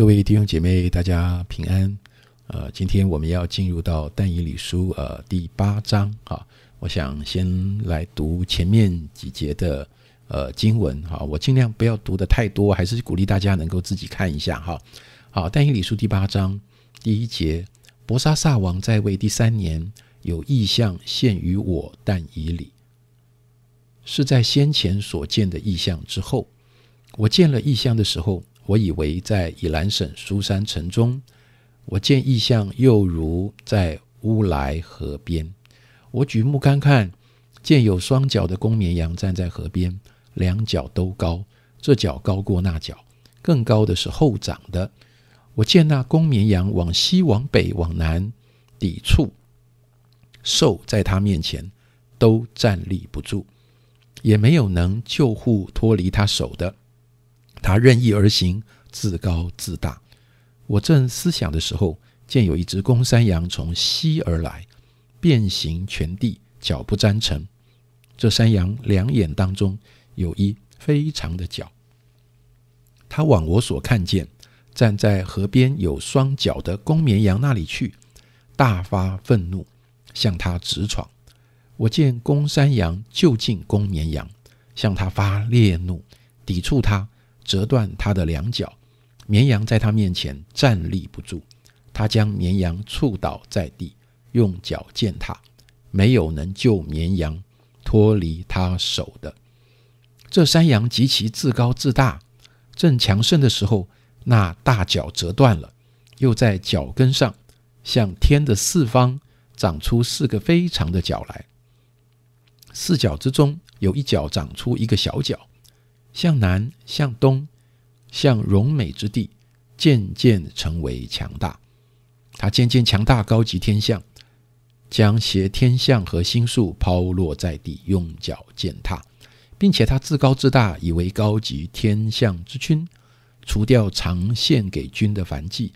各位弟兄姐妹，大家平安。呃，今天我们要进入到但以理书呃第八章哈。我想先来读前面几节的呃经文哈。我尽量不要读的太多，还是鼓励大家能够自己看一下哈。好，但以理书第八章第一节，伯沙撒王在位第三年，有异象现于我但以理，是在先前所见的异象之后。我见了异象的时候。我以为在以兰省苏山城中，我见异象，又如在乌来河边。我举目观看，见有双脚的公绵羊站在河边，两脚都高，这脚高过那脚，更高的是后长的。我见那公绵羊往西、往北、往南抵触，兽在他面前都站立不住，也没有能救护脱离他手的。他任意而行，自高自大。我正思想的时候，见有一只公山羊从西而来，遍行全地，脚不沾尘。这山羊两眼当中有一非常的角。他往我所看见站在河边有双脚的公绵羊那里去，大发愤怒，向他直闯。我见公山羊就近公绵羊，向他发烈怒，抵触他。折断他的两脚，绵羊在他面前站立不住。他将绵羊触倒在地，用脚践踏，没有能救绵羊脱离他手的。这山羊极其自高自大，正强盛的时候，那大脚折断了，又在脚跟上向天的四方长出四个非常的脚来。四角之中有一角长出一个小角。向南，向东，向荣美之地，渐渐成为强大。他渐渐强大，高级天象，将挟天象和星宿抛落在地，用脚践踏，并且他自高自大，以为高级天象之君，除掉常献给君的凡祭，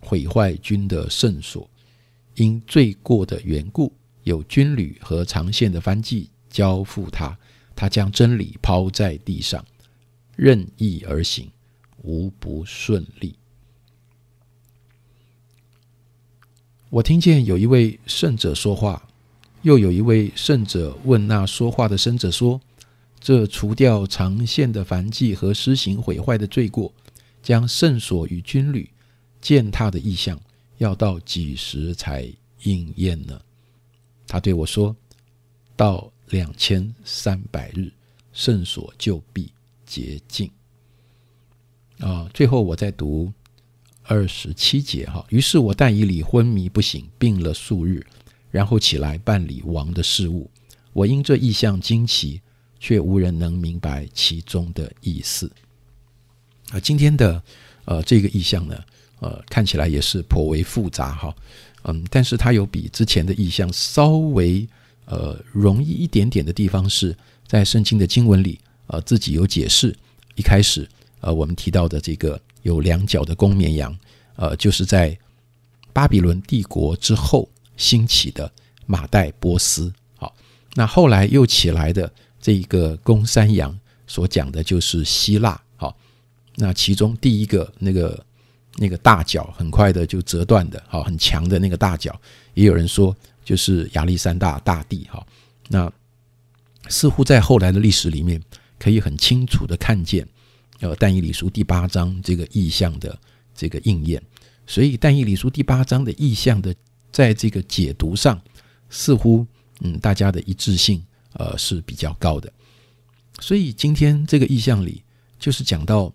毁坏君的圣所。因罪过的缘故，有军旅和常献的番祭交付他。他将真理抛在地上，任意而行，无不顺利。我听见有一位圣者说话，又有一位圣者问那说话的圣者说：“这除掉长线的凡迹和施行毁坏的罪过，将圣所与军旅践踏的意象，要到几时才应验呢？”他对我说：“到。”两千三百日，圣所就必洁净。啊，最后我再读二十七节哈。于是我但以理昏迷不醒，病了数日，然后起来办理王的事务。我因这意象惊奇，却无人能明白其中的意思。啊，今天的呃这个意象呢，呃看起来也是颇为复杂哈。嗯，但是它有比之前的意象稍微。呃，容易一点点的地方是在圣经的经文里，呃，自己有解释。一开始，呃，我们提到的这个有两脚的公绵羊，呃，就是在巴比伦帝国之后兴起的马代波斯。好，那后来又起来的这一个公山羊，所讲的就是希腊。好，那其中第一个那个那个大脚很快的就折断的，好，很强的那个大脚，也有人说。就是亚历山大大帝哈，那似乎在后来的历史里面，可以很清楚的看见，呃，但以理书第八章这个意象的这个应验，所以但以理书第八章的意象的在这个解读上，似乎嗯大家的一致性呃是比较高的，所以今天这个意象里就是讲到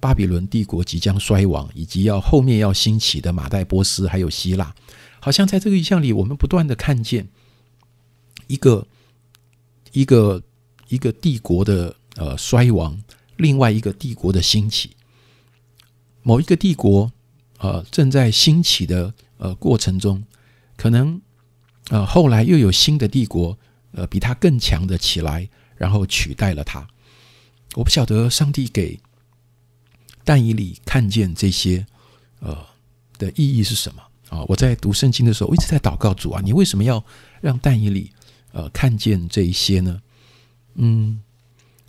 巴比伦帝国即将衰亡，以及要后面要兴起的马代波斯还有希腊。好像在这个意象里，我们不断的看见一个一个一个帝国的呃衰亡，另外一个帝国的兴起。某一个帝国呃正在兴起的呃过程中，可能呃后来又有新的帝国呃比他更强的起来，然后取代了他。我不晓得上帝给但以里看见这些呃的意义是什么。啊！我在读圣经的时候，我一直在祷告主啊，你为什么要让但以理呃看见这一些呢？嗯，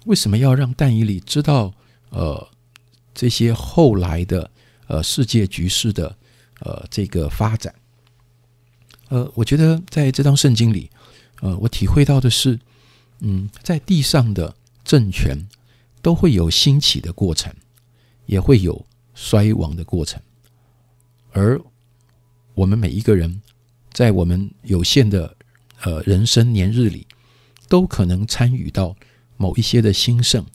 为什么要让但以理知道呃这些后来的呃世界局势的呃这个发展。呃，我觉得在这张圣经里，呃，我体会到的是，嗯，在地上的政权都会有兴起的过程，也会有衰亡的过程，而我们每一个人在我们有限的呃人生年日里，都可能参与到某一些的兴盛，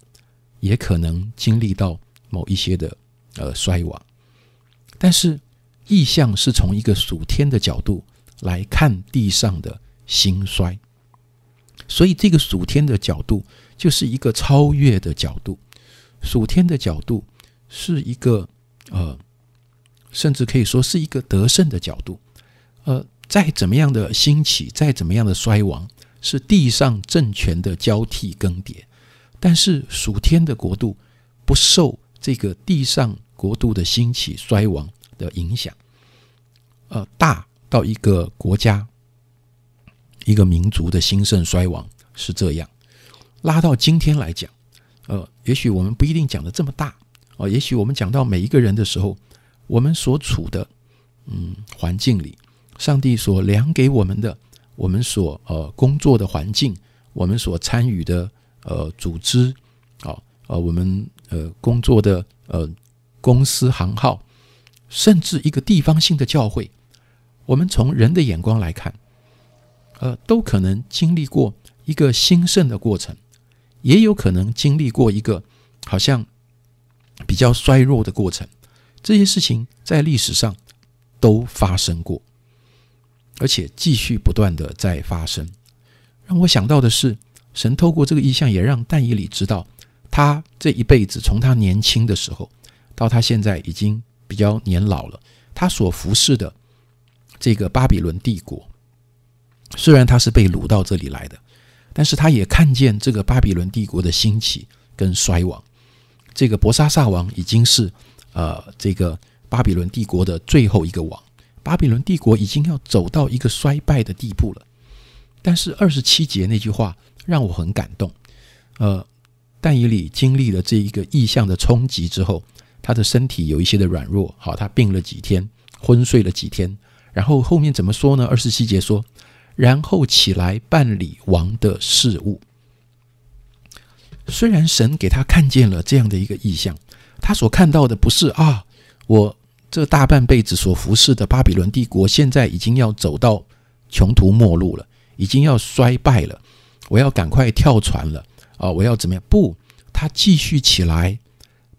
也可能经历到某一些的呃衰亡。但是意象是从一个属天的角度。来看地上的兴衰，所以这个属天的角度就是一个超越的角度。属天的角度是一个呃，甚至可以说是一个得胜的角度。呃，再怎么样的兴起，再怎么样的衰亡，是地上政权的交替更迭。但是属天的国度不受这个地上国度的兴起衰亡的影响。呃，大。到一个国家、一个民族的兴盛衰亡是这样，拉到今天来讲，呃，也许我们不一定讲的这么大哦，也许我们讲到每一个人的时候，我们所处的嗯环境里，上帝所量给我们的，我们所呃工作的环境，我们所参与的呃组织，哦呃我们呃工作的呃公司行号，甚至一个地方性的教会。我们从人的眼光来看，呃，都可能经历过一个兴盛的过程，也有可能经历过一个好像比较衰弱的过程。这些事情在历史上都发生过，而且继续不断的在发生。让我想到的是，神透过这个意象，也让但以理知道，他这一辈子从他年轻的时候到他现在已经比较年老了，他所服侍的。这个巴比伦帝国，虽然他是被掳到这里来的，但是他也看见这个巴比伦帝国的兴起跟衰亡。这个博沙撒王已经是呃，这个巴比伦帝国的最后一个王，巴比伦帝国已经要走到一个衰败的地步了。但是二十七节那句话让我很感动。呃，但以理经历了这一个意象的冲击之后，他的身体有一些的软弱，好，他病了几天，昏睡了几天。然后后面怎么说呢？二十七节说，然后起来办理王的事物。虽然神给他看见了这样的一个意象，他所看到的不是啊，我这大半辈子所服侍的巴比伦帝国现在已经要走到穷途末路了，已经要衰败了，我要赶快跳船了啊！我要怎么样？不，他继续起来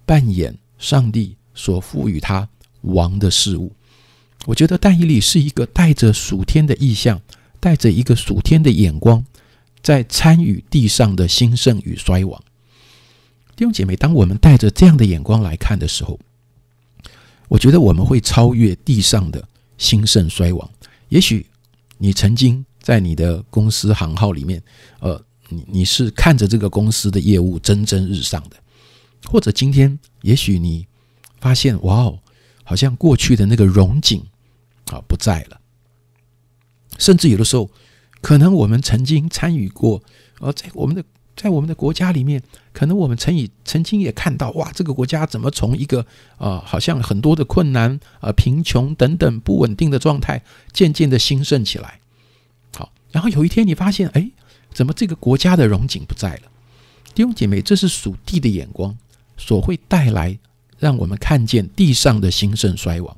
扮演上帝所赋予他王的事物。我觉得但以理是一个带着属天的意象，带着一个属天的眼光，在参与地上的兴盛与衰亡。弟兄姐妹，当我们带着这样的眼光来看的时候，我觉得我们会超越地上的兴盛衰亡。也许你曾经在你的公司行号里面，呃，你你是看着这个公司的业务蒸蒸日上的，或者今天，也许你发现，哇哦！好像过去的那个荣景啊不在了，甚至有的时候，可能我们曾经参与过，呃，在我们的在我们的国家里面，可能我们曾以曾经也看到，哇，这个国家怎么从一个呃，好像很多的困难呃、贫穷等等不稳定的状态，渐渐的兴盛起来。好，然后有一天你发现，哎，怎么这个国家的荣景不在了？弟兄姐妹，这是属地的眼光所会带来。让我们看见地上的兴盛衰亡，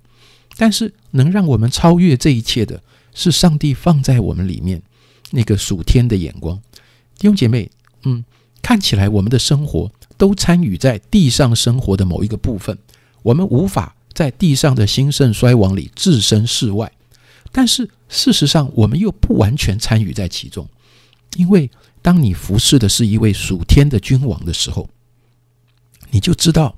但是能让我们超越这一切的，是上帝放在我们里面那个属天的眼光。弟兄姐妹，嗯，看起来我们的生活都参与在地上生活的某一个部分，我们无法在地上的兴盛衰亡里置身事外，但是事实上我们又不完全参与在其中，因为当你服侍的是一位属天的君王的时候，你就知道。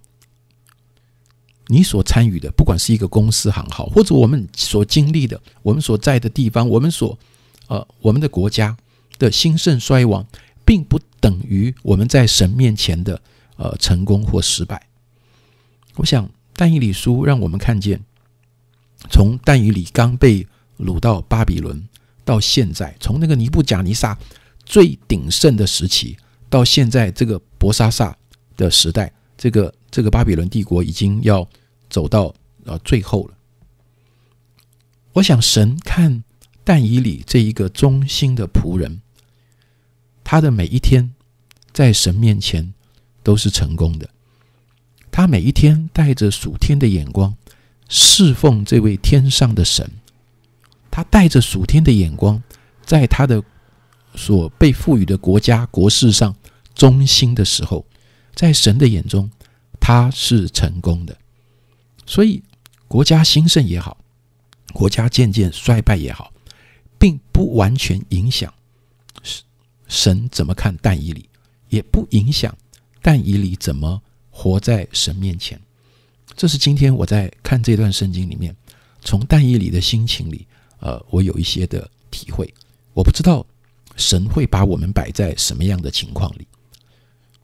你所参与的，不管是一个公司行号，或者我们所经历的，我们所在的地方，我们所呃我们的国家的兴盛衰亡，并不等于我们在神面前的呃成功或失败。我想但以理书让我们看见，从但以理刚被掳到巴比伦到现在，从那个尼布贾尼撒最鼎盛的时期，到现在这个博沙萨的时代，这个。这个巴比伦帝国已经要走到呃最后了。我想神看但以理这一个忠心的仆人，他的每一天在神面前都是成功的。他每一天带着属天的眼光侍奉这位天上的神，他带着属天的眼光，在他的所被赋予的国家国事上忠心的时候，在神的眼中他是成功的。所以国家兴盛也好。国家渐渐衰败也好，并不完全影响神怎么看但以理，也不影响但以理怎么活在神面前。这是今天我在看这段圣经里面，从但以理的心情里，呃，我有一些的体会。我不知道神会把我们摆在什么样的情况里，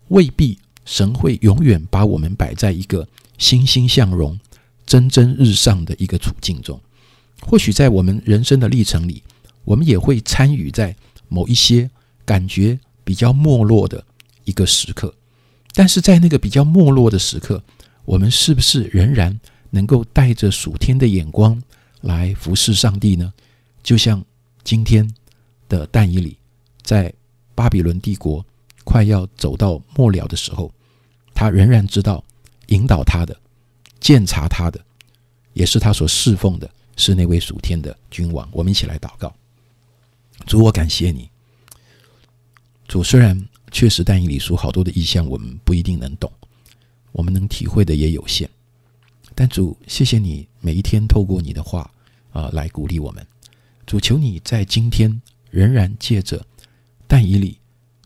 未必神会永远把我们摆在一个欣欣向荣、蒸蒸日上的一个处境中。或许在我们人生的历程里，我们也会参与在某一些感觉比较没落的一个时刻。但是在那个比较没落的时刻，我们是不是仍然能够带着属天的眼光来服侍上帝呢？就像今天的但以理，在巴比伦帝国快要走到末了的时候，他仍然知道引导他的、鉴察他的，也是他所侍奉的。是那位属天的君王，我们一起来祷告。主，我感谢你。主，虽然确实但以理书好多的意象，我们不一定能懂，我们能体会的也有限。但主，谢谢你每一天透过你的话啊来鼓励我们。主，求你在今天仍然借着但以理，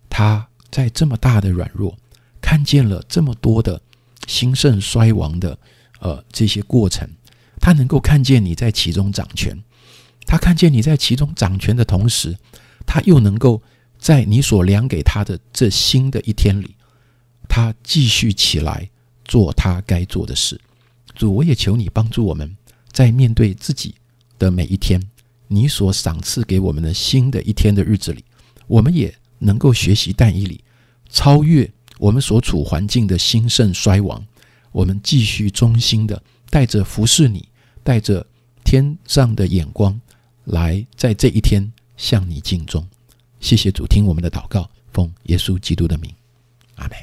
他在这么大的软弱，看见了这么多的兴盛衰亡的呃这些过程。他能够看见你在其中掌权，他看见你在其中掌权的同时，他又能够在你所量给他的这新的一天里，他继续起来做他该做的事。主，我也求你帮助我们，在面对自己的每一天，你所赏赐给我们的新的一天的日子里，我们也能够学习但以理，超越我们所处环境的兴盛衰亡，我们继续忠心的带着服侍你。带着天上的眼光来，在这一天向你敬重。谢谢主，听我们的祷告，奉耶稣基督的名，阿门。